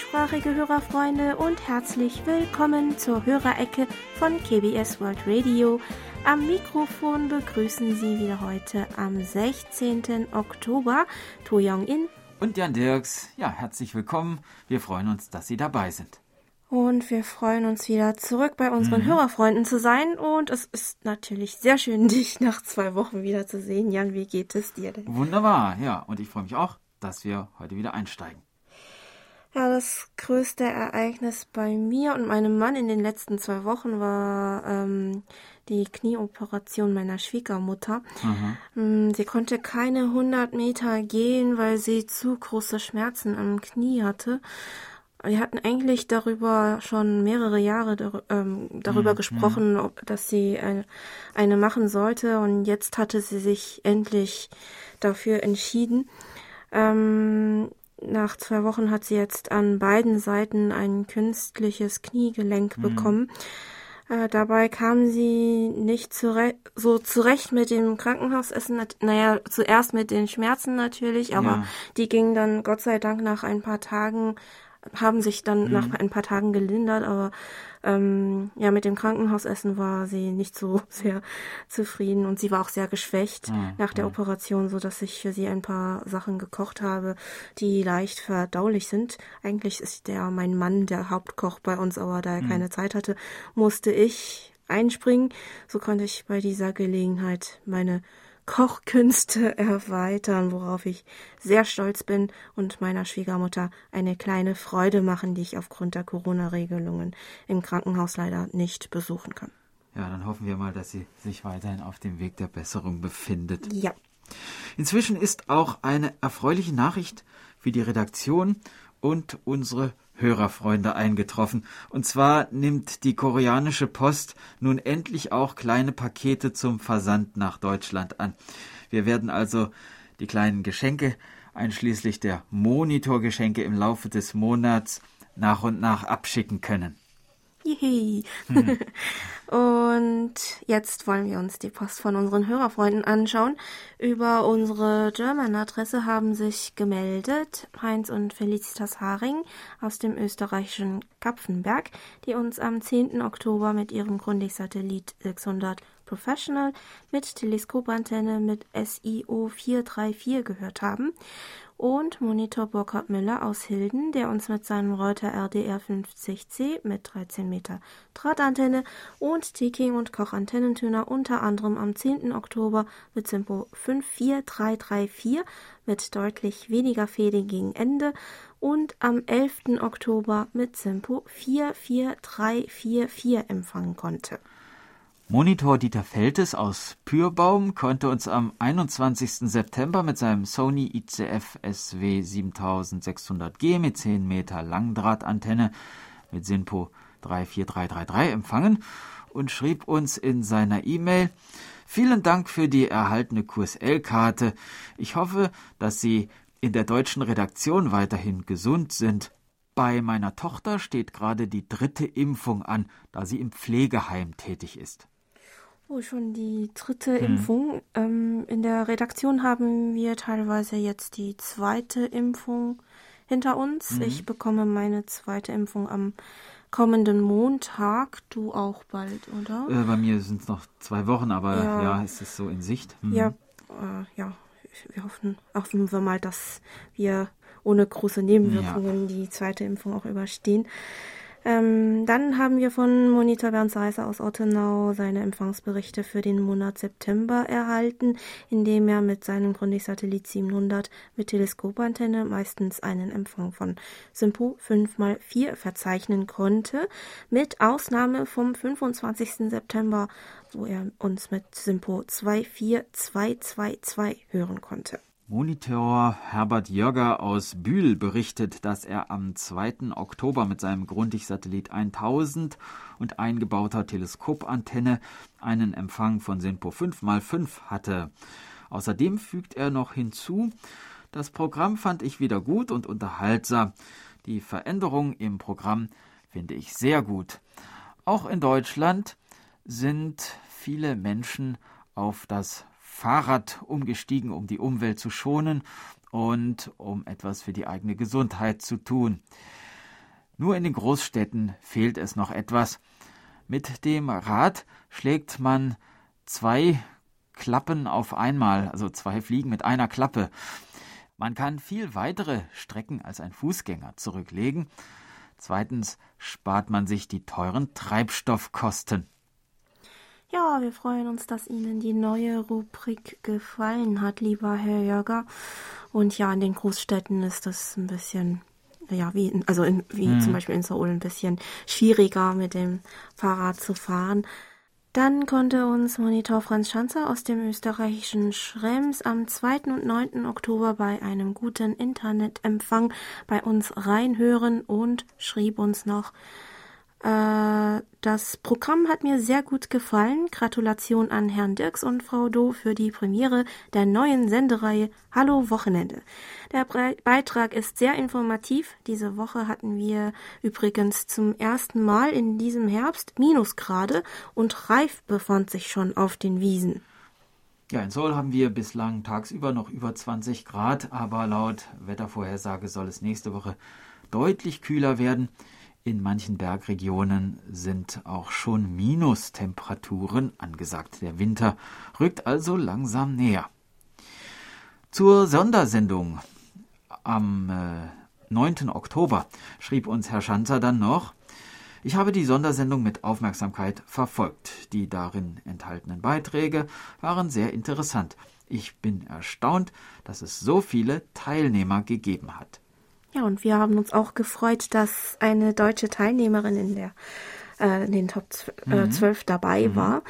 deutschsprachige Hörerfreunde und herzlich willkommen zur Hörerecke von KBS World Radio. Am Mikrofon begrüßen Sie wieder heute am 16. Oktober To Young In und Jan Dirks. Ja, herzlich willkommen. Wir freuen uns, dass Sie dabei sind. Und wir freuen uns wieder zurück bei unseren mhm. Hörerfreunden zu sein. Und es ist natürlich sehr schön, dich nach zwei Wochen wieder zu sehen. Jan, wie geht es dir denn? Wunderbar, ja. Und ich freue mich auch, dass wir heute wieder einsteigen. Ja, das größte Ereignis bei mir und meinem Mann in den letzten zwei Wochen war ähm, die Knieoperation meiner Schwiegermutter. Mhm. Sie konnte keine 100 Meter gehen, weil sie zu große Schmerzen am Knie hatte. Wir hatten eigentlich darüber schon mehrere Jahre dar ähm, darüber mhm. gesprochen, ob, dass sie eine, eine machen sollte. Und jetzt hatte sie sich endlich dafür entschieden. Ähm, nach zwei Wochen hat sie jetzt an beiden Seiten ein künstliches Kniegelenk mhm. bekommen. Äh, dabei kam sie nicht zure so zurecht mit dem Krankenhausessen. Naja, zuerst mit den Schmerzen natürlich, aber ja. die gingen dann Gott sei Dank nach ein paar Tagen haben sich dann mhm. nach ein paar Tagen gelindert, aber ähm, ja, mit dem Krankenhausessen war sie nicht so sehr zufrieden und sie war auch sehr geschwächt mhm. nach der mhm. Operation, so dass ich für sie ein paar Sachen gekocht habe, die leicht verdaulich sind. Eigentlich ist der mein Mann der Hauptkoch bei uns, aber da er mhm. keine Zeit hatte, musste ich einspringen. So konnte ich bei dieser Gelegenheit meine Kochkünste erweitern, worauf ich sehr stolz bin und meiner Schwiegermutter eine kleine Freude machen, die ich aufgrund der Corona-Regelungen im Krankenhaus leider nicht besuchen kann. Ja, dann hoffen wir mal, dass sie sich weiterhin auf dem Weg der Besserung befindet. Ja. Inzwischen ist auch eine erfreuliche Nachricht für die Redaktion und unsere Hörerfreunde eingetroffen. Und zwar nimmt die koreanische Post nun endlich auch kleine Pakete zum Versand nach Deutschland an. Wir werden also die kleinen Geschenke, einschließlich der Monitorgeschenke im Laufe des Monats nach und nach abschicken können. Yay. Hm. Und jetzt wollen wir uns die Post von unseren Hörerfreunden anschauen. Über unsere German-Adresse haben sich gemeldet Heinz und Felicitas Haring aus dem österreichischen Kapfenberg, die uns am 10. Oktober mit ihrem Grundig-Satellit 600 Professional mit Teleskopantenne mit SIO 434 gehört haben und Monitor Burkhard Müller aus Hilden, der uns mit seinem Reuter RDR 50C mit 13 Meter Drahtantenne und Tiking und Koch Antennentöner unter anderem am 10. Oktober mit Simpo 54334 mit deutlich weniger Fäden gegen Ende und am 11. Oktober mit Simpo 44344 empfangen konnte. Monitor Dieter Feltes aus Pürbaum konnte uns am 21. September mit seinem Sony ICF SW 7600G mit 10 Meter Langdrahtantenne mit SINPO 34333 empfangen und schrieb uns in seiner E-Mail Vielen Dank für die erhaltene QSL-Karte. Ich hoffe, dass Sie in der deutschen Redaktion weiterhin gesund sind. Bei meiner Tochter steht gerade die dritte Impfung an, da sie im Pflegeheim tätig ist. Oh, schon die dritte hm. Impfung. Ähm, in der Redaktion haben wir teilweise jetzt die zweite Impfung hinter uns. Mhm. Ich bekomme meine zweite Impfung am kommenden Montag. Du auch bald, oder? Äh, bei mir sind es noch zwei Wochen, aber ja, ja ist es so in Sicht. Mhm. Ja, äh, ja. Wir hoffen, hoffen wir mal, dass wir ohne große Nebenwirkungen ja. die zweite Impfung auch überstehen. Ähm, dann haben wir von Monitor Bernd Seiser aus Ottenau seine Empfangsberichte für den Monat September erhalten, indem er mit seinem Grundig-Satellit 700 mit Teleskopantenne meistens einen Empfang von Sympo 5x4 verzeichnen konnte, mit Ausnahme vom 25. September, wo er uns mit Sympo 24222 hören konnte. Monitor Herbert Jörger aus Bühl berichtet, dass er am 2. Oktober mit seinem Grundig-Satellit 1000 und eingebauter Teleskopantenne einen Empfang von SINPO 5x5 hatte. Außerdem fügt er noch hinzu, das Programm fand ich wieder gut und unterhaltsam. Die Veränderung im Programm finde ich sehr gut. Auch in Deutschland sind viele Menschen auf das Fahrrad umgestiegen, um die Umwelt zu schonen und um etwas für die eigene Gesundheit zu tun. Nur in den Großstädten fehlt es noch etwas. Mit dem Rad schlägt man zwei Klappen auf einmal, also zwei Fliegen mit einer Klappe. Man kann viel weitere Strecken als ein Fußgänger zurücklegen. Zweitens spart man sich die teuren Treibstoffkosten. Ja, wir freuen uns, dass Ihnen die neue Rubrik gefallen hat, lieber Herr Jörger. Und ja, in den Großstädten ist das ein bisschen, ja, wie, also in, wie hm. zum Beispiel in Seoul ein bisschen schwieriger mit dem Fahrrad zu fahren. Dann konnte uns Monitor Franz Schanzer aus dem österreichischen Schrems am 2. und 9. Oktober bei einem guten Internetempfang bei uns reinhören und schrieb uns noch, das Programm hat mir sehr gut gefallen. Gratulation an Herrn Dirks und Frau Do für die Premiere der neuen Sendereihe Hallo Wochenende. Der Beitrag ist sehr informativ. Diese Woche hatten wir übrigens zum ersten Mal in diesem Herbst Minusgrade und Reif befand sich schon auf den Wiesen. Ja, in Seoul haben wir bislang tagsüber noch über 20 Grad, aber laut Wettervorhersage soll es nächste Woche deutlich kühler werden. In manchen Bergregionen sind auch schon Minustemperaturen angesagt. Der Winter rückt also langsam näher. Zur Sondersendung am äh, 9. Oktober schrieb uns Herr Schanzer dann noch, ich habe die Sondersendung mit Aufmerksamkeit verfolgt. Die darin enthaltenen Beiträge waren sehr interessant. Ich bin erstaunt, dass es so viele Teilnehmer gegeben hat. Ja, und wir haben uns auch gefreut, dass eine deutsche Teilnehmerin in der äh, in den Top 12 äh, mhm. dabei mhm. war.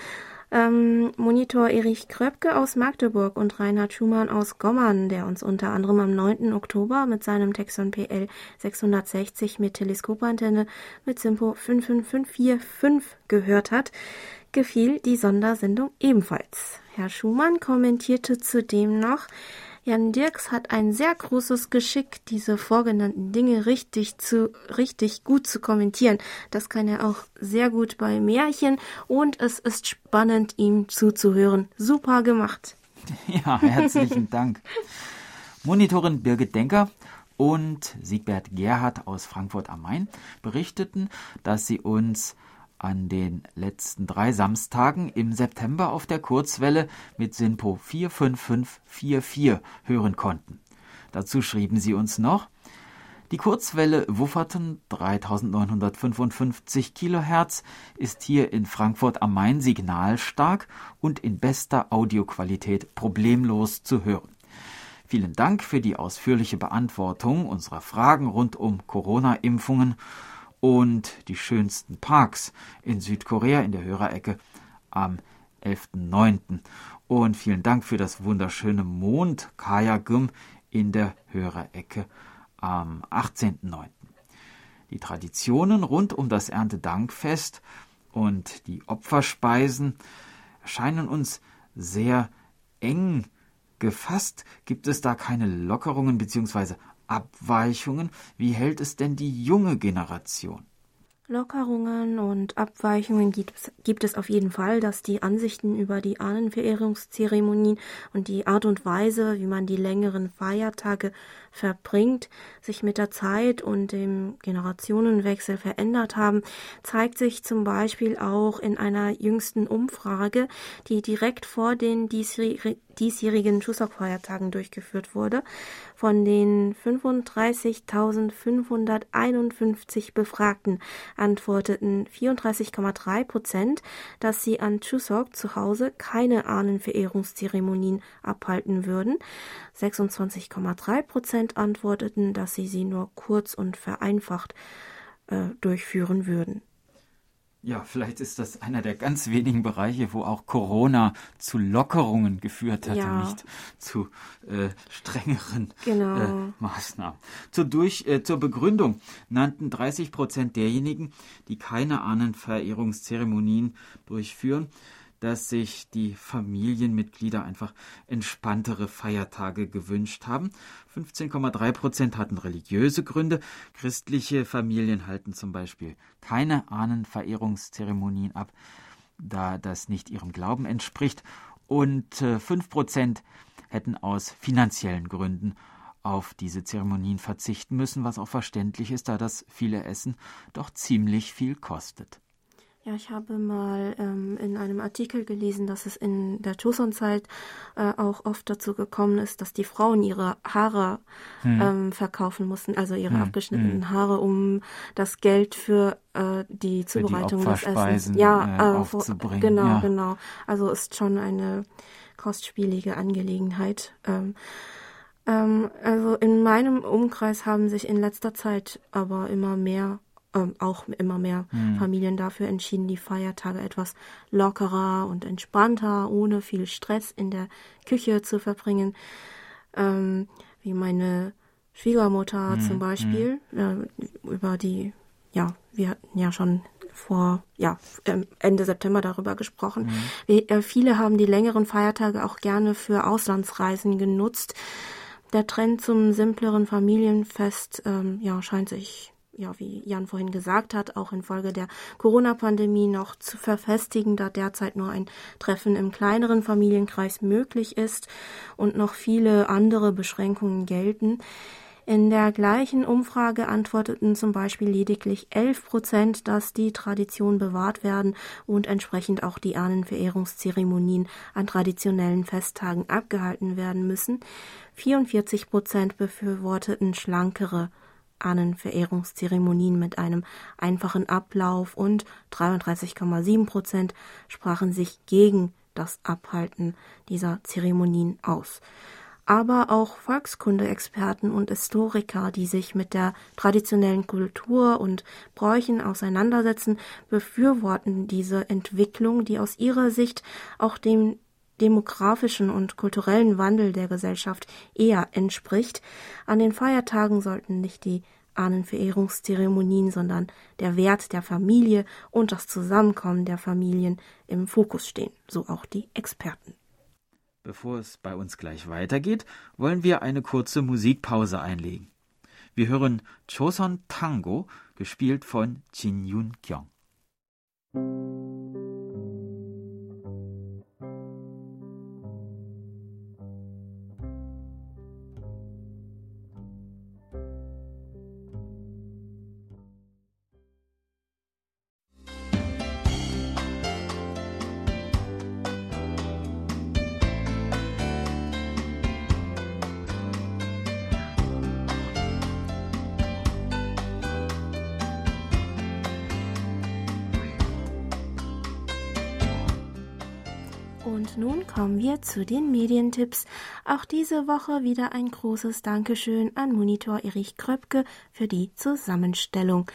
Ähm, Monitor Erich Kröpke aus Magdeburg und Reinhard Schumann aus Gommern, der uns unter anderem am 9. Oktober mit seinem Texon PL 660 mit Teleskopantenne mit Simpo 55545 gehört hat, gefiel die Sondersendung ebenfalls. Herr Schumann kommentierte zudem noch, Jan Dirks hat ein sehr großes Geschick, diese vorgenannten Dinge richtig zu, richtig gut zu kommentieren. Das kann er auch sehr gut bei Märchen und es ist spannend, ihm zuzuhören. Super gemacht. Ja, herzlichen Dank. Monitorin Birgit Denker und Siegbert Gerhard aus Frankfurt am Main berichteten, dass sie uns an den letzten drei Samstagen im September auf der Kurzwelle mit Sinpo 45544 hören konnten. Dazu schrieben sie uns noch, die Kurzwelle Wufferten 3955 Kilohertz ist hier in Frankfurt am Main signalstark und in bester Audioqualität problemlos zu hören. Vielen Dank für die ausführliche Beantwortung unserer Fragen rund um Corona-Impfungen und die schönsten Parks in Südkorea in der Hörerecke am 11.09. Und vielen Dank für das wunderschöne Mond Kayagum in der Hörerecke am 18.09. Die Traditionen rund um das Erntedankfest und die Opferspeisen erscheinen uns sehr eng gefasst. Gibt es da keine Lockerungen bzw. Abweichungen? Wie hält es denn die junge Generation? Lockerungen und Abweichungen gibt es, gibt es auf jeden Fall, dass die Ansichten über die Ahnenverehrungszeremonien und die Art und Weise, wie man die längeren Feiertage verbringt, sich mit der Zeit und dem Generationenwechsel verändert haben, zeigt sich zum Beispiel auch in einer jüngsten Umfrage, die direkt vor den diesjährigen Chuseok-Feiertagen durchgeführt wurde. Von den 35.551 Befragten antworteten 34,3 Prozent, dass sie an Chuseok zu Hause keine Ahnenverehrungszeremonien abhalten würden. 26,3 Prozent antworteten, dass sie sie nur kurz und vereinfacht äh, durchführen würden. Ja, vielleicht ist das einer der ganz wenigen Bereiche, wo auch Corona zu Lockerungen geführt hat ja. und nicht zu äh, strengeren genau. äh, Maßnahmen. Zur, Durch, äh, zur Begründung nannten 30 Prozent derjenigen, die keine Ahnenverehrungszeremonien durchführen, dass sich die Familienmitglieder einfach entspanntere Feiertage gewünscht haben. 15,3 Prozent hatten religiöse Gründe. Christliche Familien halten zum Beispiel keine Ahnenverehrungszeremonien ab, da das nicht ihrem Glauben entspricht. Und 5 äh, Prozent hätten aus finanziellen Gründen auf diese Zeremonien verzichten müssen, was auch verständlich ist, da das viele Essen doch ziemlich viel kostet. Ja, ich habe mal ähm, in einem Artikel gelesen, dass es in der Joseon-Zeit äh, auch oft dazu gekommen ist, dass die Frauen ihre Haare hm. ähm, verkaufen mussten, also ihre hm. abgeschnittenen hm. Haare, um das Geld für äh, die Zubereitung für die des Essens ja, äh, äh aufzubringen. Genau, ja. genau. Also ist schon eine kostspielige Angelegenheit. Ähm, ähm, also in meinem Umkreis haben sich in letzter Zeit aber immer mehr ähm, auch immer mehr hm. Familien dafür entschieden, die Feiertage etwas lockerer und entspannter, ohne viel Stress in der Küche zu verbringen. Ähm, wie meine Schwiegermutter hm. zum Beispiel, äh, über die, ja, wir hatten ja schon vor ja, ähm, Ende September darüber gesprochen. Mhm. Wie, äh, viele haben die längeren Feiertage auch gerne für Auslandsreisen genutzt. Der Trend zum simpleren Familienfest ähm, ja, scheint sich ja, wie Jan vorhin gesagt hat, auch infolge der Corona-Pandemie noch zu verfestigen, da derzeit nur ein Treffen im kleineren Familienkreis möglich ist und noch viele andere Beschränkungen gelten. In der gleichen Umfrage antworteten zum Beispiel lediglich 11 Prozent, dass die Tradition bewahrt werden und entsprechend auch die Ahnenverehrungszeremonien an traditionellen Festtagen abgehalten werden müssen. 44 Prozent befürworteten schlankere Ahnenverehrungszeremonien mit einem einfachen Ablauf und 33,7 Prozent sprachen sich gegen das Abhalten dieser Zeremonien aus. Aber auch Volkskunde-Experten und Historiker, die sich mit der traditionellen Kultur und Bräuchen auseinandersetzen, befürworten diese Entwicklung, die aus ihrer Sicht auch dem demografischen und kulturellen Wandel der Gesellschaft eher entspricht. An den Feiertagen sollten nicht die Ahnenverehrungszeremonien, sondern der Wert der Familie und das Zusammenkommen der Familien im Fokus stehen, so auch die Experten. Bevor es bei uns gleich weitergeht, wollen wir eine kurze Musikpause einlegen. Wir hören Choson Tango, gespielt von Jin Yun Kyung. Nun kommen wir zu den Medientipps. Auch diese Woche wieder ein großes Dankeschön an Monitor Erich Kröpke für die Zusammenstellung.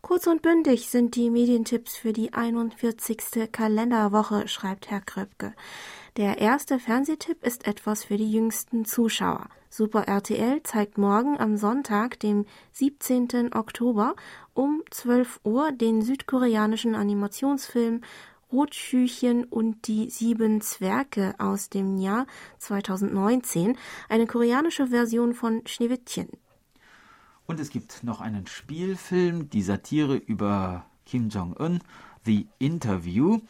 Kurz und bündig sind die Medientipps für die 41. Kalenderwoche, schreibt Herr Kröpke. Der erste Fernsehtipp ist etwas für die jüngsten Zuschauer. Super RTL zeigt morgen am Sonntag, dem 17. Oktober um 12 Uhr den südkoreanischen Animationsfilm Rotschüchen und die sieben Zwerge aus dem Jahr 2019, eine koreanische Version von Schneewittchen. Und es gibt noch einen Spielfilm, die Satire über Kim Jong-un, The Interview,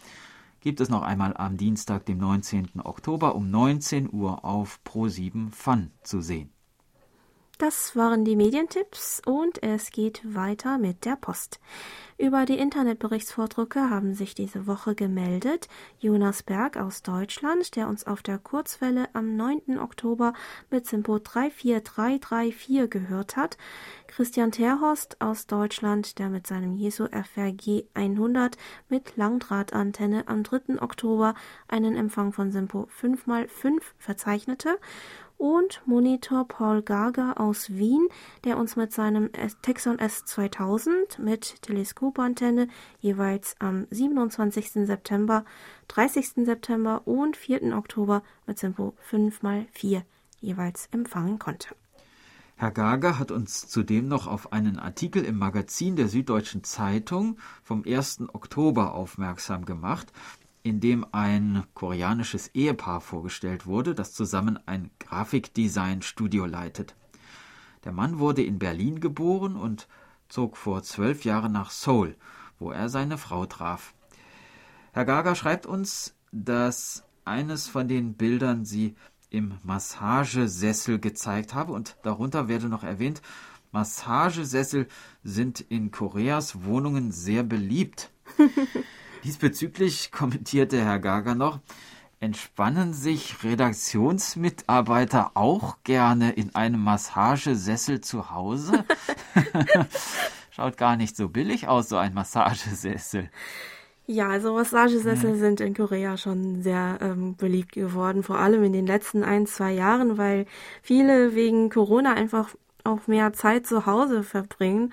gibt es noch einmal am Dienstag, dem 19. Oktober um 19 Uhr auf Pro7 Fun zu sehen. Das waren die Medientipps und es geht weiter mit der Post. Über die Internetberichtsvordrucke haben sich diese Woche gemeldet Jonas Berg aus Deutschland, der uns auf der Kurzwelle am 9. Oktober mit Simpo 34334 gehört hat, Christian Terhorst aus Deutschland, der mit seinem Jesu FRG 100 mit Langdrahtantenne am 3. Oktober einen Empfang von Simpo 5x5 verzeichnete und Monitor Paul Gager aus Wien, der uns mit seinem Texon S2000 mit Teleskopantenne jeweils am 27. September, 30. September und 4. Oktober mit Simpo 5x4 jeweils empfangen konnte. Herr Gager hat uns zudem noch auf einen Artikel im Magazin der Süddeutschen Zeitung vom 1. Oktober aufmerksam gemacht, in dem ein koreanisches Ehepaar vorgestellt wurde, das zusammen ein Grafikdesign-Studio leitet. Der Mann wurde in Berlin geboren und zog vor zwölf Jahren nach Seoul, wo er seine Frau traf. Herr Gaga schreibt uns, dass eines von den Bildern sie im Massagesessel gezeigt habe. Und darunter werde noch erwähnt, Massagesessel sind in Koreas Wohnungen sehr beliebt. Diesbezüglich kommentierte Herr Gaga noch, entspannen sich Redaktionsmitarbeiter auch gerne in einem Massagesessel zu Hause? Schaut gar nicht so billig aus, so ein Massagesessel. Ja, also Massagesessel mhm. sind in Korea schon sehr ähm, beliebt geworden, vor allem in den letzten ein, zwei Jahren, weil viele wegen Corona einfach auch mehr Zeit zu Hause verbringen.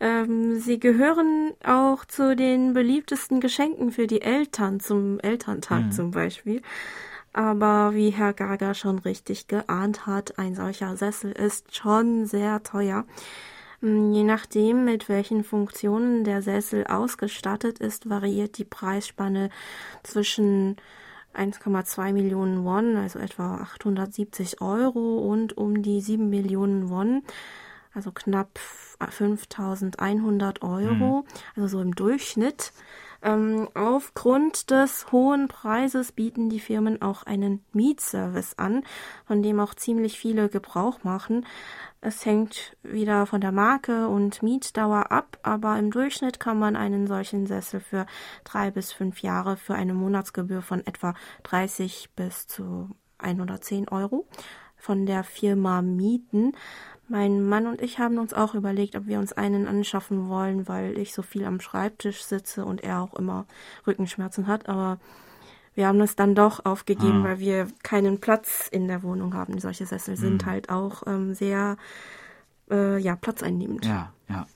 Ähm, sie gehören auch zu den beliebtesten Geschenken für die Eltern zum Elterntag mhm. zum Beispiel. Aber wie Herr Gaga schon richtig geahnt hat, ein solcher Sessel ist schon sehr teuer. Hm, je nachdem, mit welchen Funktionen der Sessel ausgestattet ist, variiert die Preisspanne zwischen 1,2 Millionen Won, also etwa 870 Euro und um die 7 Millionen Won, also knapp 5100 Euro, mhm. also so im Durchschnitt. Ähm, aufgrund des hohen Preises bieten die Firmen auch einen Mietservice an, von dem auch ziemlich viele Gebrauch machen. Es hängt wieder von der Marke und Mietdauer ab, aber im Durchschnitt kann man einen solchen Sessel für drei bis fünf Jahre für eine Monatsgebühr von etwa 30 bis zu 110 Euro von der Firma mieten. Mein Mann und ich haben uns auch überlegt, ob wir uns einen anschaffen wollen, weil ich so viel am Schreibtisch sitze und er auch immer Rückenschmerzen hat. Aber wir haben es dann doch aufgegeben, ah. weil wir keinen Platz in der Wohnung haben. Solche Sessel mhm. sind halt auch ähm, sehr äh, ja, platzeinnehmend. Ja, ja.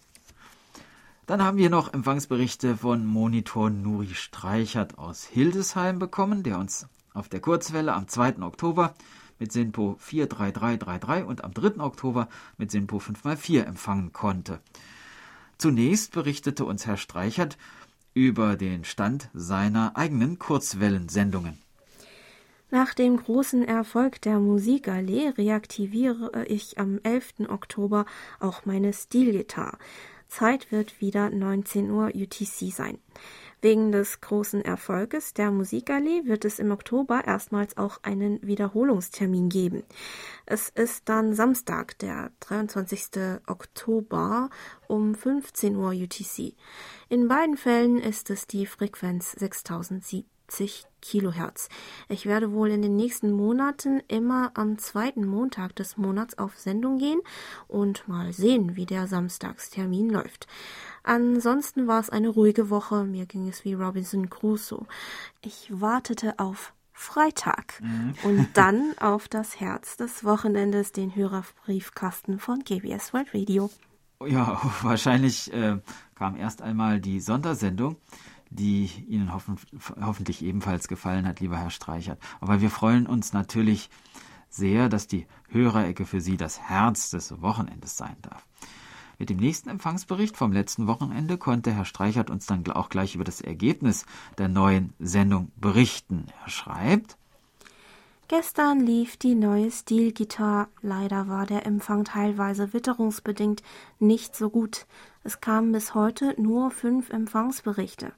Dann haben wir noch Empfangsberichte von Monitor Nuri Streichert aus Hildesheim bekommen, der uns auf der Kurzwelle am 2. Oktober mit SINPO 43333 und am 3. Oktober mit SINPO 5x4 empfangen konnte. Zunächst berichtete uns Herr Streichert über den Stand seiner eigenen Kurzwellensendungen. Nach dem großen Erfolg der Musikallee reaktiviere ich am 11. Oktober auch meine Stilgitarre. Zeit wird wieder 19 Uhr UTC sein. Wegen des großen Erfolges der Musikallee wird es im Oktober erstmals auch einen Wiederholungstermin geben. Es ist dann Samstag, der 23. Oktober um 15 Uhr UTC. In beiden Fällen ist es die Frequenz 6007. 70 Kilohertz. Ich werde wohl in den nächsten Monaten immer am zweiten Montag des Monats auf Sendung gehen und mal sehen, wie der Samstagstermin läuft. Ansonsten war es eine ruhige Woche. Mir ging es wie Robinson Crusoe. Ich wartete auf Freitag mhm. und dann auf das Herz des Wochenendes, den Hörerbriefkasten von GBS World Radio. Ja, wahrscheinlich äh, kam erst einmal die Sondersendung die Ihnen hoffen, hoffentlich ebenfalls gefallen hat, lieber Herr Streichert. Aber wir freuen uns natürlich sehr, dass die Hörerecke für Sie das Herz des Wochenendes sein darf. Mit dem nächsten Empfangsbericht vom letzten Wochenende konnte Herr Streichert uns dann auch gleich über das Ergebnis der neuen Sendung berichten. Er schreibt, Gestern lief die neue Stilgitarre. Leider war der Empfang teilweise witterungsbedingt nicht so gut. Es kamen bis heute nur fünf Empfangsberichte.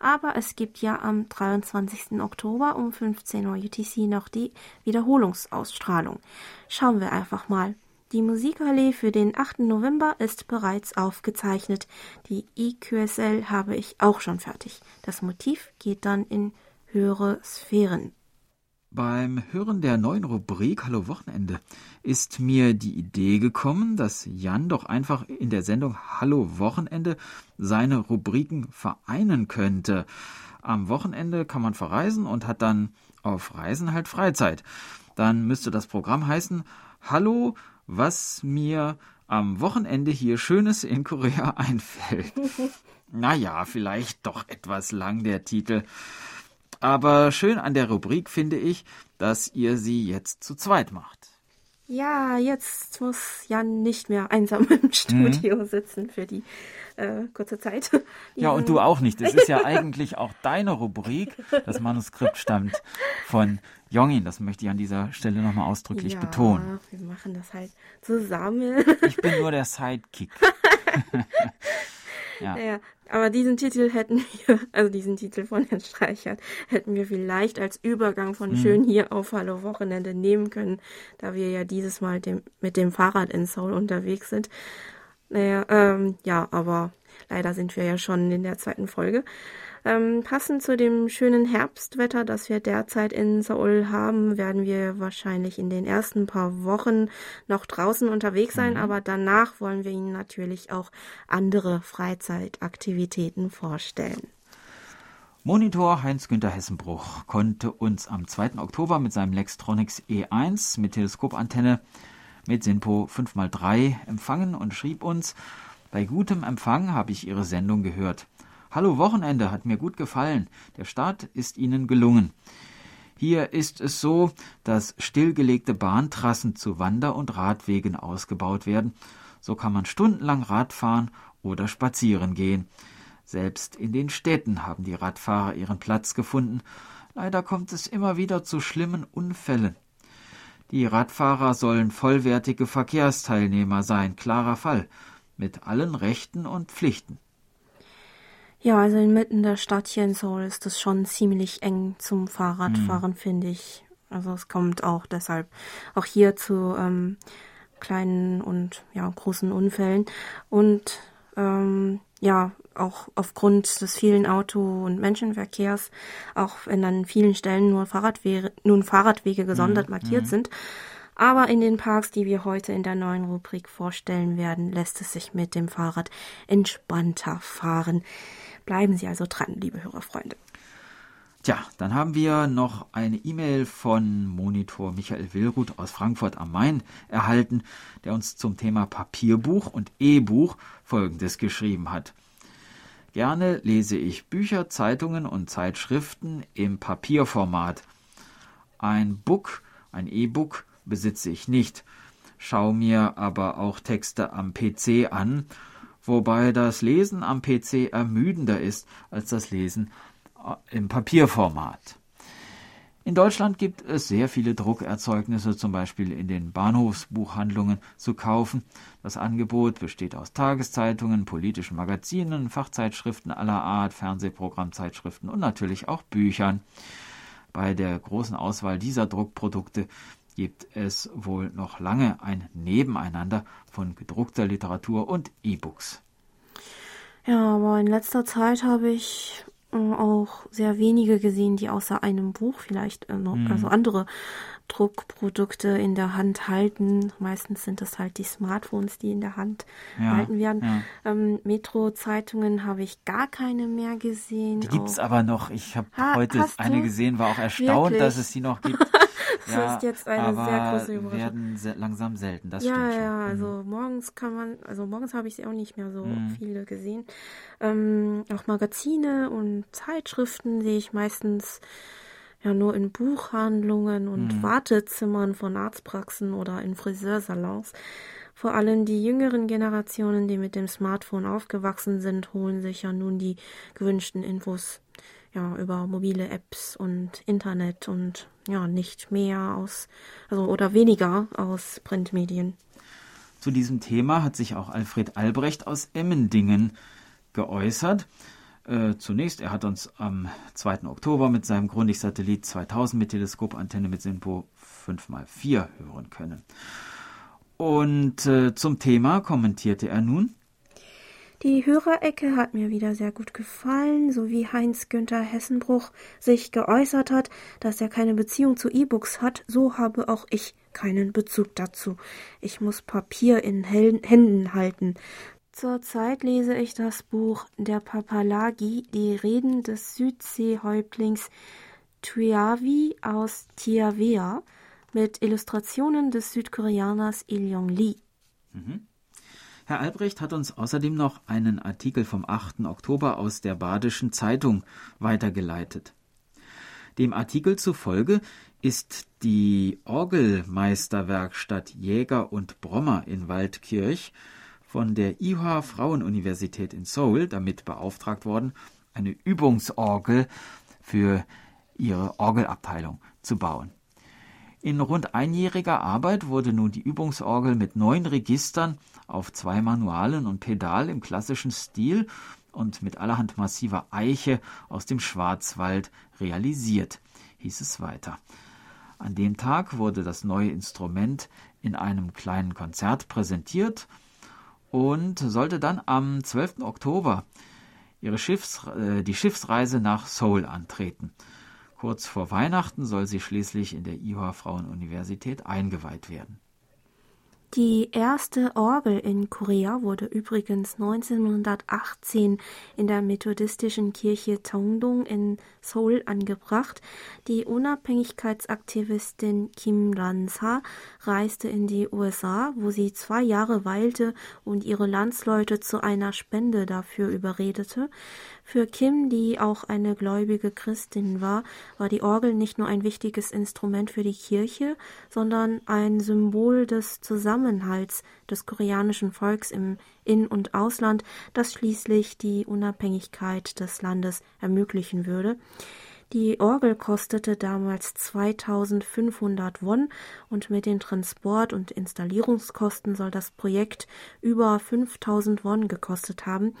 Aber es gibt ja am 23. Oktober um 15 Uhr UTC noch die Wiederholungsausstrahlung. Schauen wir einfach mal. Die Musikallee für den 8. November ist bereits aufgezeichnet. Die EQSL habe ich auch schon fertig. Das Motiv geht dann in höhere Sphären. Beim Hören der neuen Rubrik Hallo Wochenende ist mir die Idee gekommen, dass Jan doch einfach in der Sendung Hallo Wochenende seine Rubriken vereinen könnte. Am Wochenende kann man verreisen und hat dann auf Reisen halt Freizeit. Dann müsste das Programm heißen Hallo, was mir am Wochenende hier Schönes in Korea einfällt. naja, vielleicht doch etwas lang der Titel. Aber schön an der Rubrik finde ich, dass ihr sie jetzt zu zweit macht. Ja, jetzt muss Jan nicht mehr einsam im Studio mhm. sitzen für die äh, kurze Zeit. Ja, und du auch nicht. Es ist ja eigentlich auch deine Rubrik. Das Manuskript stammt von Jongin. Das möchte ich an dieser Stelle nochmal ausdrücklich ja, betonen. Wir machen das halt zusammen. Ich bin nur der Sidekick. Ja. Naja, aber diesen Titel hätten wir, also diesen Titel von Herrn Streichert, hätten wir vielleicht als Übergang von mhm. Schön hier auf Hallo Wochenende nehmen können, da wir ja dieses Mal dem, mit dem Fahrrad in Seoul unterwegs sind. Naja, ähm, ja, aber leider sind wir ja schon in der zweiten Folge. Ähm, passend zu dem schönen Herbstwetter, das wir derzeit in Seoul haben, werden wir wahrscheinlich in den ersten paar Wochen noch draußen unterwegs sein, mhm. aber danach wollen wir Ihnen natürlich auch andere Freizeitaktivitäten vorstellen. Monitor Heinz-Günther Hessenbruch konnte uns am 2. Oktober mit seinem Lextronics E1 mit Teleskopantenne mit SINPO 5x3 empfangen und schrieb uns, bei gutem Empfang habe ich Ihre Sendung gehört. Hallo Wochenende hat mir gut gefallen. Der Start ist Ihnen gelungen. Hier ist es so, dass stillgelegte Bahntrassen zu Wander- und Radwegen ausgebaut werden. So kann man stundenlang Rad fahren oder spazieren gehen. Selbst in den Städten haben die Radfahrer ihren Platz gefunden. Leider kommt es immer wieder zu schlimmen Unfällen. Die Radfahrer sollen vollwertige Verkehrsteilnehmer sein, klarer Fall, mit allen Rechten und Pflichten. Ja, also inmitten der Stadt hier in Seoul ist es schon ziemlich eng zum Fahrradfahren, mhm. finde ich. Also es kommt auch deshalb auch hier zu ähm, kleinen und ja großen Unfällen und ähm, ja auch aufgrund des vielen Auto- und Menschenverkehrs, auch wenn an vielen Stellen nur Fahrradwege, nun Fahrradwege gesondert mhm. markiert mhm. sind. Aber in den Parks, die wir heute in der neuen Rubrik vorstellen werden, lässt es sich mit dem Fahrrad entspannter fahren. Bleiben Sie also dran, liebe Hörerfreunde. Tja, dann haben wir noch eine E-Mail von Monitor Michael Willruth aus Frankfurt am Main erhalten, der uns zum Thema Papierbuch und E-Buch Folgendes geschrieben hat. Gerne lese ich Bücher, Zeitungen und Zeitschriften im Papierformat. Ein Book, ein E-Book besitze ich nicht, schau mir aber auch Texte am PC an wobei das Lesen am PC ermüdender ist als das Lesen äh, im Papierformat. In Deutschland gibt es sehr viele Druckerzeugnisse, zum Beispiel in den Bahnhofsbuchhandlungen zu kaufen. Das Angebot besteht aus Tageszeitungen, politischen Magazinen, Fachzeitschriften aller Art, Fernsehprogrammzeitschriften und natürlich auch Büchern. Bei der großen Auswahl dieser Druckprodukte gibt es wohl noch lange ein Nebeneinander von gedruckter Literatur und E-Books. Ja, aber in letzter Zeit habe ich äh, auch sehr wenige gesehen, die außer einem Buch vielleicht äh, noch, mhm. also andere Druckprodukte in der Hand halten. Meistens sind es halt die Smartphones, die in der Hand ja, gehalten werden. Ja. Ähm, Metro-Zeitungen habe ich gar keine mehr gesehen. Die gibt es aber noch. Ich habe ha, heute eine gesehen, war auch erstaunt, Wirklich? dass es sie noch gibt. das ja, ist jetzt eine sehr große Überraschung. werden se langsam selten, das ja, stimmt schon. Ja, also mhm. morgens kann man, also morgens habe ich sie auch nicht mehr so mhm. viele gesehen. Ähm, auch Magazine und Zeitschriften sehe ich meistens ja nur in Buchhandlungen und mhm. Wartezimmern von Arztpraxen oder in Friseursalons. Vor allem die jüngeren Generationen, die mit dem Smartphone aufgewachsen sind, holen sich ja nun die gewünschten Infos ja, über mobile Apps und Internet und ja, nicht mehr aus, also oder weniger aus Printmedien. Zu diesem Thema hat sich auch Alfred Albrecht aus Emmendingen geäußert. Äh, zunächst, er hat uns am 2. Oktober mit seinem Grundig-Satellit 2000 mit Teleskopantenne mit SINPO 5x4 hören können. Und äh, zum Thema kommentierte er nun. Die Hörerecke hat mir wieder sehr gut gefallen, so wie Heinz Günther Hessenbruch sich geäußert hat, dass er keine Beziehung zu E-Books hat, so habe auch ich keinen Bezug dazu. Ich muss Papier in Händen halten. Zurzeit lese ich das Buch Der Papalagi, die Reden des Südseehäuptlings Tuyavi aus Tiavea mit Illustrationen des Südkoreaners Ilyong Lee. Mhm. Herr Albrecht hat uns außerdem noch einen Artikel vom 8. Oktober aus der Badischen Zeitung weitergeleitet. Dem Artikel zufolge ist die Orgelmeisterwerkstatt Jäger und Brommer in Waldkirch von der IHA Frauenuniversität in Seoul damit beauftragt worden, eine Übungsorgel für ihre Orgelabteilung zu bauen. In rund einjähriger Arbeit wurde nun die Übungsorgel mit neun Registern auf zwei Manualen und Pedal im klassischen Stil und mit allerhand massiver Eiche aus dem Schwarzwald realisiert, hieß es weiter. An dem Tag wurde das neue Instrument in einem kleinen Konzert präsentiert und sollte dann am 12. Oktober ihre Schiffs, äh, die Schiffsreise nach Seoul antreten. Kurz vor Weihnachten soll sie schließlich in der Iowa Frauenuniversität eingeweiht werden. Die erste Orgel in Korea wurde übrigens 1918 in der methodistischen Kirche Tongdong in Seoul angebracht. Die Unabhängigkeitsaktivistin Kim Ransa reiste in die USA, wo sie zwei Jahre weilte und ihre Landsleute zu einer Spende dafür überredete. Für Kim, die auch eine gläubige Christin war, war die Orgel nicht nur ein wichtiges Instrument für die Kirche, sondern ein Symbol des Zusammenhalts des koreanischen Volks im In- und Ausland, das schließlich die Unabhängigkeit des Landes ermöglichen würde. Die Orgel kostete damals 2500 Won und mit den Transport- und Installierungskosten soll das Projekt über 5000 Won gekostet haben.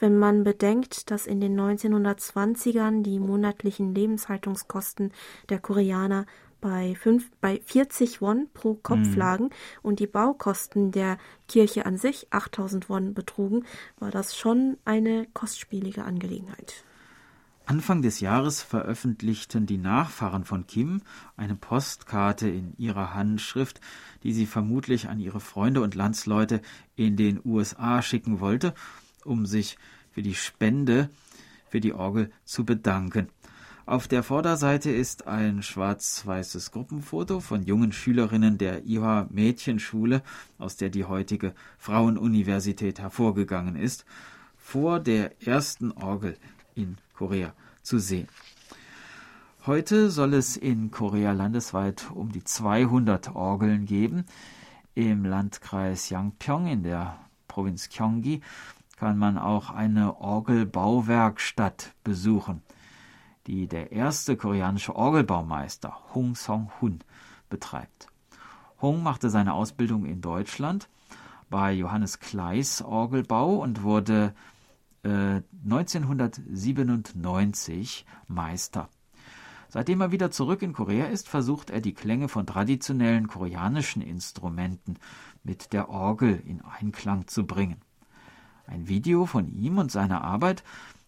Wenn man bedenkt, dass in den 1920ern die monatlichen Lebenshaltungskosten der Koreaner bei, fünf, bei 40 Won pro Kopf mhm. lagen und die Baukosten der Kirche an sich 8000 Won betrugen, war das schon eine kostspielige Angelegenheit. Anfang des Jahres veröffentlichten die Nachfahren von Kim eine Postkarte in ihrer Handschrift, die sie vermutlich an ihre Freunde und Landsleute in den USA schicken wollte, um sich für die Spende für die Orgel zu bedanken. Auf der Vorderseite ist ein schwarz-weißes Gruppenfoto von jungen Schülerinnen der Iwa Mädchenschule, aus der die heutige Frauenuniversität hervorgegangen ist, vor der ersten Orgel in Korea zu sehen. Heute soll es in Korea landesweit um die 200 Orgeln geben. Im Landkreis Yangpyeong in der Provinz Gyeonggi kann man auch eine Orgelbauwerkstatt besuchen, die der erste koreanische Orgelbaumeister Hong Song-hun betreibt. Hong machte seine Ausbildung in Deutschland bei Johannes Kleis Orgelbau und wurde 1997 äh, Meister. Seitdem er wieder zurück in Korea ist, versucht er die Klänge von traditionellen koreanischen Instrumenten mit der Orgel in Einklang zu bringen. Ein Video von ihm und seiner Arbeit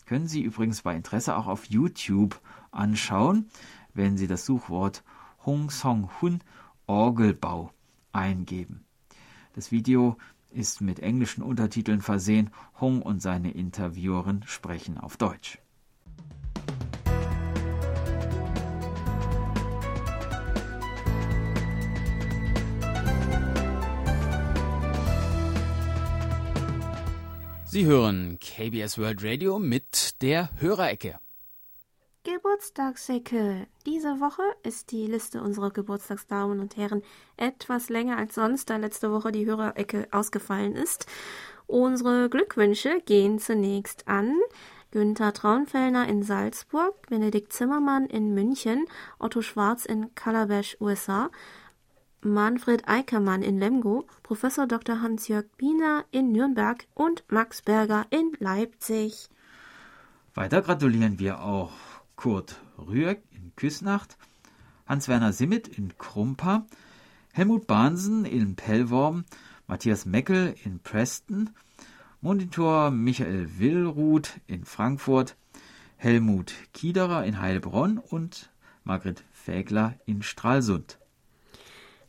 können Sie übrigens bei Interesse auch auf YouTube anschauen, wenn Sie das Suchwort Hong Song Hun Orgelbau eingeben. Das Video ist mit englischen Untertiteln versehen. Hong und seine Interviewerin sprechen auf Deutsch. Sie hören KBS World Radio mit der Hörerecke. Geburtstagsecke. Diese Woche ist die Liste unserer Geburtstagsdamen und Herren etwas länger als sonst, da letzte Woche die Hörerecke ausgefallen ist. Unsere Glückwünsche gehen zunächst an Günther Traunfellner in Salzburg, Benedikt Zimmermann in München, Otto Schwarz in Calabash, USA, Manfred Eickermann in Lemgo, Professor Dr. Hans-Jörg Biener in Nürnberg und Max Berger in Leipzig. Weiter gratulieren wir auch Kurt Rüegg in Küsnacht, Hans-Werner Simmet in Krumpa, Helmut Bahnsen in Pellworm, Matthias Meckel in Preston, Monitor Michael Willruth in Frankfurt, Helmut Kiederer in Heilbronn und Margret Fägler in Stralsund.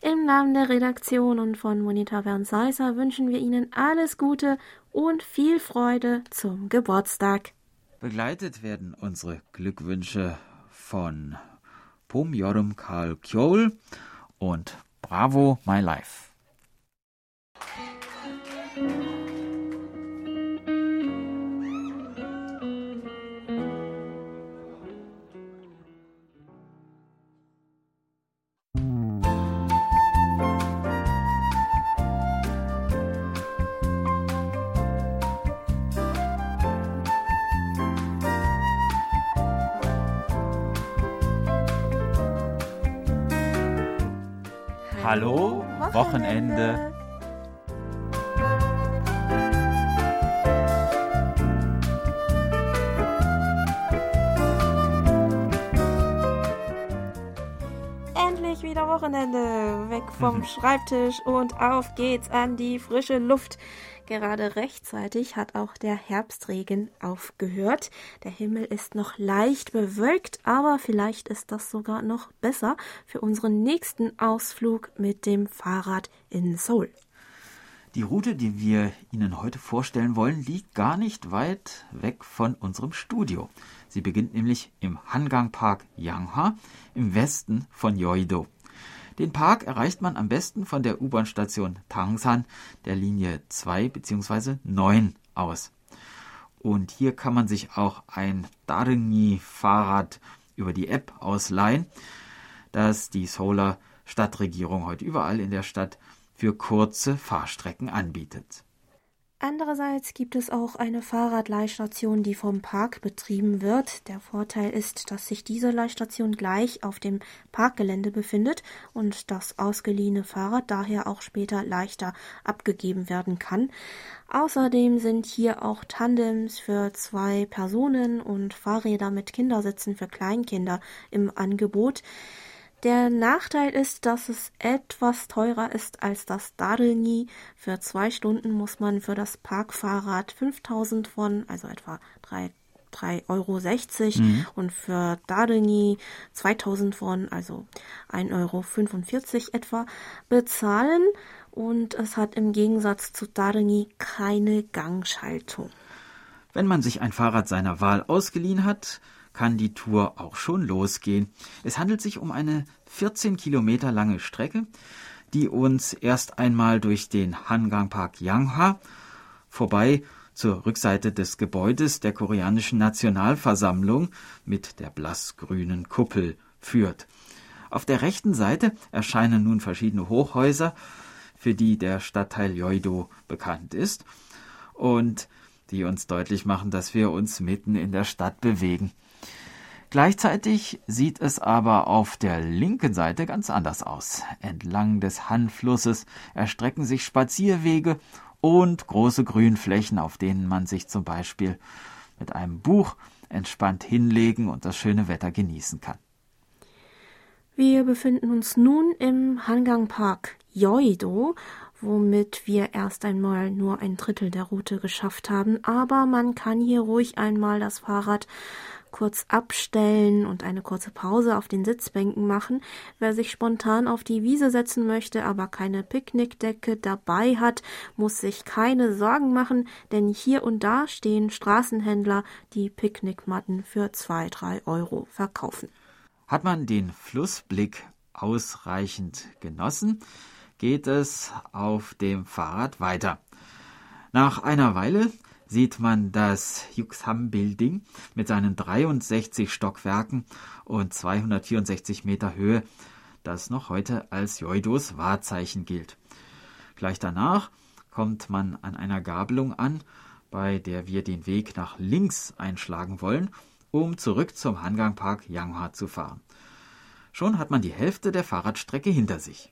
Im Namen der Redaktion und von Monitor Bernd Seisser wünschen wir Ihnen alles Gute und viel Freude zum Geburtstag. Begleitet werden unsere Glückwünsche von Pom Jorum Karl Kjol und Bravo My Life. Wochenende. Endlich wieder Wochenende. Weg vom Schreibtisch und auf geht's an die frische Luft. Gerade rechtzeitig hat auch der Herbstregen aufgehört. Der Himmel ist noch leicht bewölkt, aber vielleicht ist das sogar noch besser für unseren nächsten Ausflug mit dem Fahrrad in Seoul. Die Route, die wir Ihnen heute vorstellen wollen, liegt gar nicht weit weg von unserem Studio. Sie beginnt nämlich im Hangang Park Yangha im Westen von Yeouido. Den Park erreicht man am besten von der U-Bahn-Station Tangsan der Linie 2 bzw. 9 aus. Und hier kann man sich auch ein Darengi-Fahrrad über die App ausleihen, das die Solar Stadtregierung heute überall in der Stadt für kurze Fahrstrecken anbietet. Andererseits gibt es auch eine Fahrradleihstation, die vom Park betrieben wird. Der Vorteil ist, dass sich diese Leihstation gleich auf dem Parkgelände befindet und das ausgeliehene Fahrrad daher auch später leichter abgegeben werden kann. Außerdem sind hier auch Tandems für zwei Personen und Fahrräder mit Kindersitzen für Kleinkinder im Angebot. Der Nachteil ist, dass es etwas teurer ist als das Dadelni. Für zwei Stunden muss man für das Parkfahrrad 5000 von, also etwa 3 3,60 Euro mhm. und für Dadelni 2000 von, also 1,45 Euro etwa, bezahlen. Und es hat im Gegensatz zu Dadelni keine Gangschaltung. Wenn man sich ein Fahrrad seiner Wahl ausgeliehen hat, kann die Tour auch schon losgehen. Es handelt sich um eine 14 Kilometer lange Strecke, die uns erst einmal durch den Hangang Park Yangha vorbei zur Rückseite des Gebäudes der koreanischen Nationalversammlung mit der blassgrünen Kuppel führt. Auf der rechten Seite erscheinen nun verschiedene Hochhäuser, für die der Stadtteil Yoido bekannt ist und die uns deutlich machen, dass wir uns mitten in der Stadt bewegen. Gleichzeitig sieht es aber auf der linken Seite ganz anders aus. Entlang des Han-Flusses erstrecken sich Spazierwege und große Grünflächen, auf denen man sich zum Beispiel mit einem Buch entspannt hinlegen und das schöne Wetter genießen kann. Wir befinden uns nun im Hangang Park Yoido, womit wir erst einmal nur ein Drittel der Route geschafft haben, aber man kann hier ruhig einmal das Fahrrad kurz abstellen und eine kurze Pause auf den Sitzbänken machen. Wer sich spontan auf die Wiese setzen möchte, aber keine Picknickdecke dabei hat, muss sich keine Sorgen machen, denn hier und da stehen Straßenhändler, die Picknickmatten für zwei, drei Euro verkaufen. Hat man den Flussblick ausreichend genossen, geht es auf dem Fahrrad weiter. Nach einer Weile sieht man das Yuxham Building mit seinen 63 Stockwerken und 264 Meter Höhe, das noch heute als Joidos Wahrzeichen gilt. Gleich danach kommt man an einer Gabelung an, bei der wir den Weg nach links einschlagen wollen, um zurück zum Hangang Park Yangha zu fahren. Schon hat man die Hälfte der Fahrradstrecke hinter sich.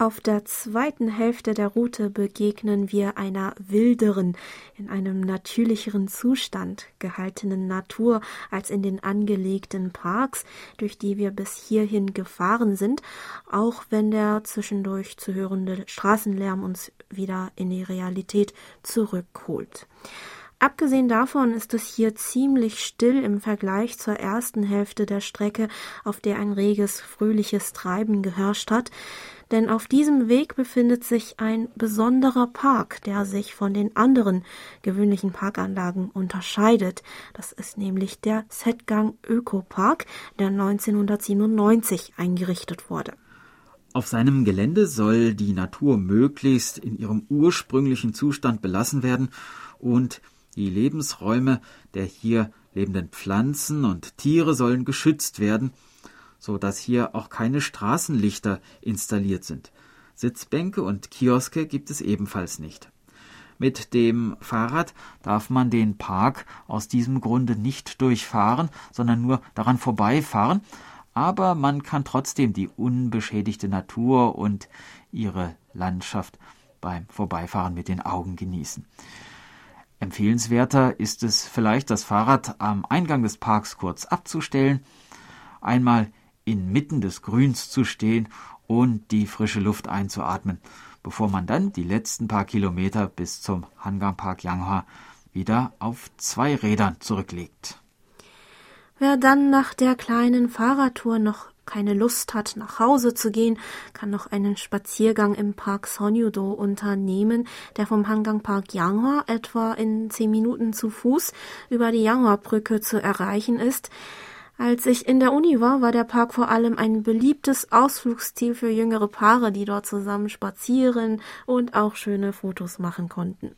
Auf der zweiten Hälfte der Route begegnen wir einer wilderen, in einem natürlicheren Zustand gehaltenen Natur als in den angelegten Parks, durch die wir bis hierhin gefahren sind, auch wenn der zwischendurch zu hörende Straßenlärm uns wieder in die Realität zurückholt. Abgesehen davon ist es hier ziemlich still im Vergleich zur ersten Hälfte der Strecke, auf der ein reges, fröhliches Treiben geherrscht hat denn auf diesem Weg befindet sich ein besonderer Park, der sich von den anderen gewöhnlichen Parkanlagen unterscheidet. Das ist nämlich der Setgang Ökopark, der 1997 eingerichtet wurde. Auf seinem Gelände soll die Natur möglichst in ihrem ursprünglichen Zustand belassen werden und die Lebensräume der hier lebenden Pflanzen und Tiere sollen geschützt werden – so dass hier auch keine Straßenlichter installiert sind. Sitzbänke und Kioske gibt es ebenfalls nicht. Mit dem Fahrrad darf man den Park aus diesem Grunde nicht durchfahren, sondern nur daran vorbeifahren. aber man kann trotzdem die unbeschädigte Natur und ihre Landschaft beim Vorbeifahren mit den Augen genießen. Empfehlenswerter ist es vielleicht, das Fahrrad am Eingang des Parks kurz abzustellen, einmal inmitten des Grüns zu stehen und die frische Luft einzuatmen, bevor man dann die letzten paar Kilometer bis zum Hangang Park Yanghua wieder auf zwei Rädern zurücklegt. Wer dann nach der kleinen Fahrradtour noch keine Lust hat, nach Hause zu gehen, kann noch einen Spaziergang im Park Sonyudo unternehmen, der vom Hangang Park Yanghua etwa in zehn Minuten zu Fuß über die Yanghua-Brücke zu erreichen ist. Als ich in der Uni war, war der Park vor allem ein beliebtes Ausflugsziel für jüngere Paare, die dort zusammen spazieren und auch schöne Fotos machen konnten.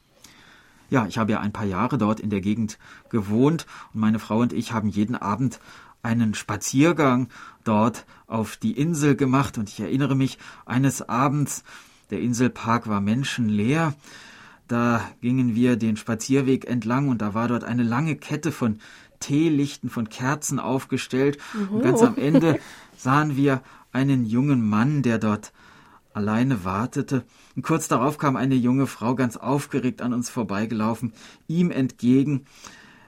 Ja, ich habe ja ein paar Jahre dort in der Gegend gewohnt und meine Frau und ich haben jeden Abend einen Spaziergang dort auf die Insel gemacht und ich erinnere mich eines Abends, der Inselpark war menschenleer. Da gingen wir den Spazierweg entlang und da war dort eine lange Kette von Teelichten, von Kerzen aufgestellt. Oh. Und ganz am Ende sahen wir einen jungen Mann, der dort alleine wartete. Und kurz darauf kam eine junge Frau ganz aufgeregt an uns vorbeigelaufen, ihm entgegen,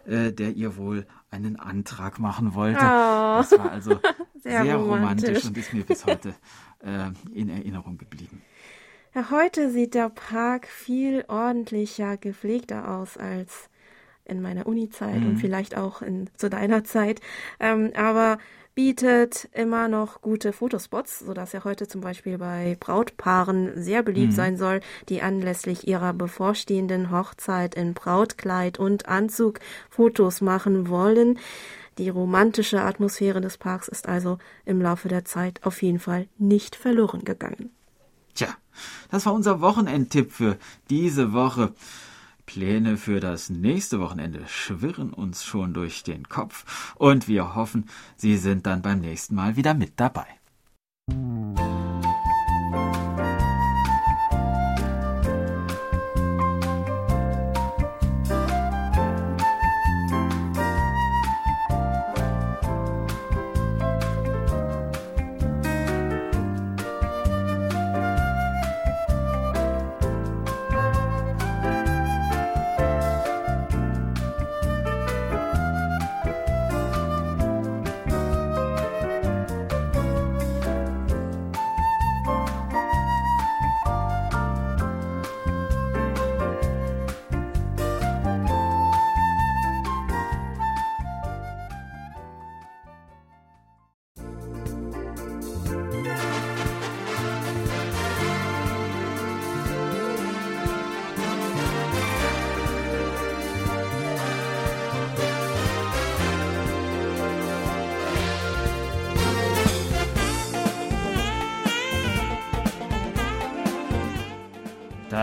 äh, der ihr wohl einen Antrag machen wollte. Oh. Das war also sehr, sehr romantisch. romantisch. und ist mir bis heute äh, in Erinnerung geblieben. Ja, heute sieht der Park viel ordentlicher, gepflegter aus als in meiner Uni-Zeit mhm. und vielleicht auch in, zu deiner Zeit. Ähm, aber bietet immer noch gute Fotospots, sodass er heute zum Beispiel bei Brautpaaren sehr beliebt mhm. sein soll, die anlässlich ihrer bevorstehenden Hochzeit in Brautkleid und Anzug Fotos machen wollen. Die romantische Atmosphäre des Parks ist also im Laufe der Zeit auf jeden Fall nicht verloren gegangen. Tja, das war unser Wochenendtipp für diese Woche. Pläne für das nächste Wochenende schwirren uns schon durch den Kopf und wir hoffen, Sie sind dann beim nächsten Mal wieder mit dabei.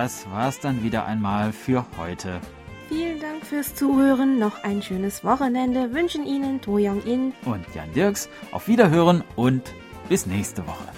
Das war's dann wieder einmal für heute. Vielen Dank fürs Zuhören. Noch ein schönes Wochenende wünschen Ihnen To Young In und Jan Dirks. Auf Wiederhören und bis nächste Woche.